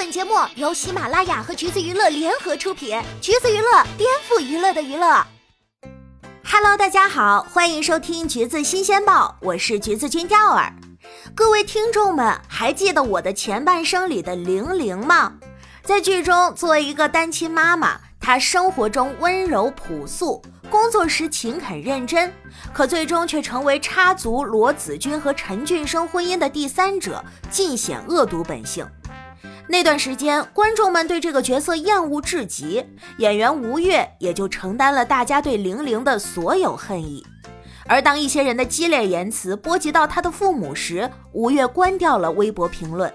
本节目由喜马拉雅和橘子娱乐联合出品，橘子娱乐颠覆娱乐的娱乐。Hello，大家好，欢迎收听橘子新鲜报，我是橘子君钓儿。各位听众们，还记得我的前半生里的玲玲吗？在剧中，作为一个单亲妈妈，她生活中温柔朴素，工作时勤恳认真，可最终却成为插足罗子君和陈俊生婚姻的第三者，尽显恶毒本性。那段时间，观众们对这个角色厌恶至极，演员吴越也就承担了大家对玲玲的所有恨意。而当一些人的激烈言辞波及到他的父母时，吴越关掉了微博评论。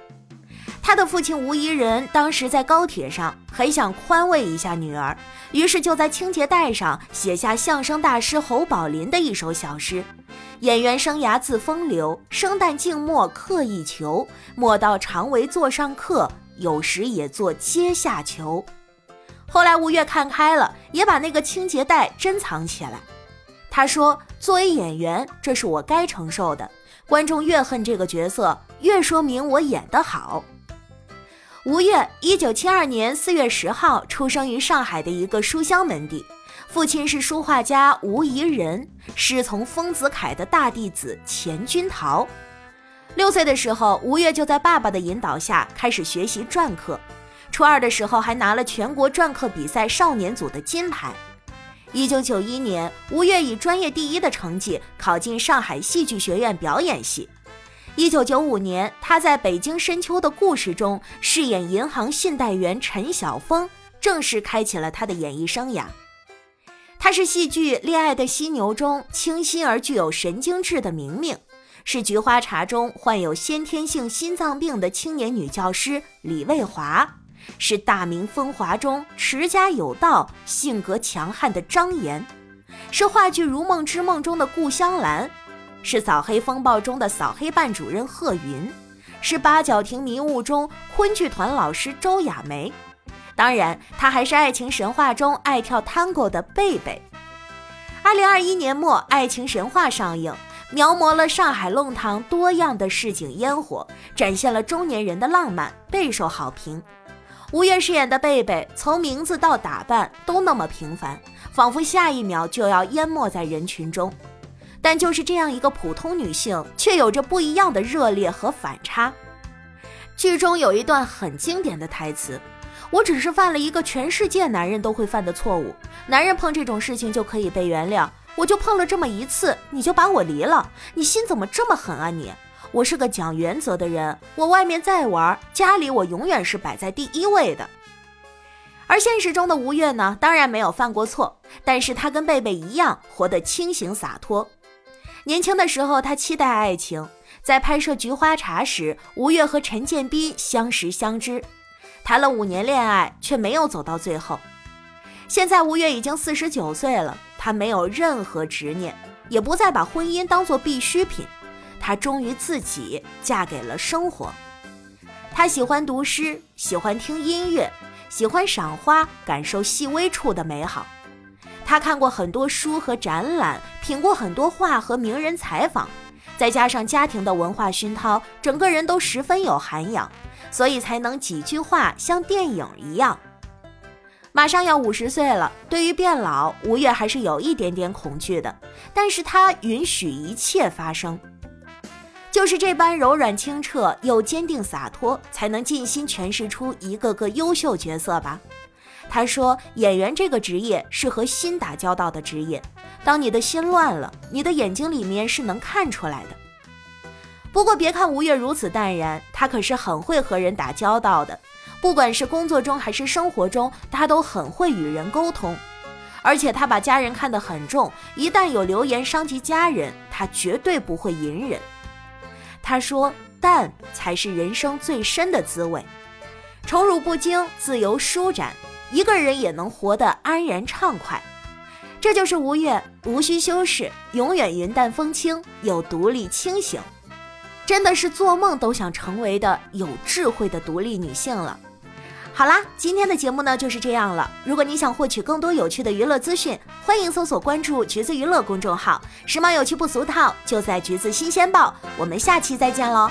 他的父亲吴怡人当时在高铁上，很想宽慰一下女儿，于是就在清洁带上写下相声大师侯宝林的一首小诗：“演员生涯自风流，生旦净末刻意求，莫道常为座上客。”有时也做阶下囚。后来吴越看开了，也把那个清洁袋珍藏起来。他说：“作为演员，这是我该承受的。观众越恨这个角色，越说明我演得好。”吴越，一九七二年四月十号出生于上海的一个书香门第，父亲是书画家吴怡人，师从丰子恺的大弟子钱君陶。六岁的时候，吴越就在爸爸的引导下开始学习篆刻。初二的时候，还拿了全国篆刻比赛少年组的金牌。一九九一年，吴越以专业第一的成绩考进上海戏剧学院表演系。一九九五年，他在北京深秋的故事中饰演银行信贷员陈晓峰，正式开启了他的演艺生涯。他是戏剧《恋爱的犀牛》中清新而具有神经质的明明。是《菊花茶》中患有先天性心脏病的青年女教师李卫华，是《大明风华》中持家有道、性格强悍的张岩，是话剧《如梦之梦》中的顾香兰，是《扫黑风暴》中的扫黑办主任贺云，是《八角亭迷雾》中昆剧团老师周雅梅。当然，她还是《爱情神话》中爱跳探戈的贝贝。二零二一年末，《爱情神话》上映。描摹了上海弄堂多样的市井烟火，展现了中年人的浪漫，备受好评。吴越饰演的贝贝，从名字到打扮都那么平凡，仿佛下一秒就要淹没在人群中。但就是这样一个普通女性，却有着不一样的热烈和反差。剧中有一段很经典的台词：“我只是犯了一个全世界男人都会犯的错误，男人碰这种事情就可以被原谅。”我就碰了这么一次，你就把我离了？你心怎么这么狠啊你？我是个讲原则的人，我外面再玩，家里我永远是摆在第一位的。而现实中的吴越呢，当然没有犯过错，但是他跟贝贝一样，活得清醒洒脱。年轻的时候，他期待爱情，在拍摄《菊花茶》时，吴越和陈建斌相识相知，谈了五年恋爱，却没有走到最后。现在吴越已经四十九岁了。他没有任何执念，也不再把婚姻当作必需品。他忠于自己，嫁给了生活。他喜欢读诗，喜欢听音乐，喜欢赏花，感受细微处的美好。他看过很多书和展览，品过很多画和名人采访，再加上家庭的文化熏陶，整个人都十分有涵养，所以才能几句话像电影一样。马上要五十岁了，对于变老，吴越还是有一点点恐惧的。但是他允许一切发生，就是这般柔软清澈又坚定洒脱，才能尽心诠释出一个个优秀角色吧。他说：“演员这个职业是和心打交道的职业，当你的心乱了，你的眼睛里面是能看出来的。”不过别看吴越如此淡然，他可是很会和人打交道的。不管是工作中还是生活中，他都很会与人沟通，而且他把家人看得很重，一旦有流言伤及家人，他绝对不会隐忍。他说：“淡才是人生最深的滋味，宠辱不惊，自由舒展，一个人也能活得安然畅快。”这就是吴越，无需修饰，永远云淡风轻，又独立清醒，真的是做梦都想成为的有智慧的独立女性了。好啦，今天的节目呢就是这样了。如果你想获取更多有趣的娱乐资讯，欢迎搜索关注“橘子娱乐”公众号，时髦有趣不俗套，就在“橘子新鲜报”。我们下期再见喽！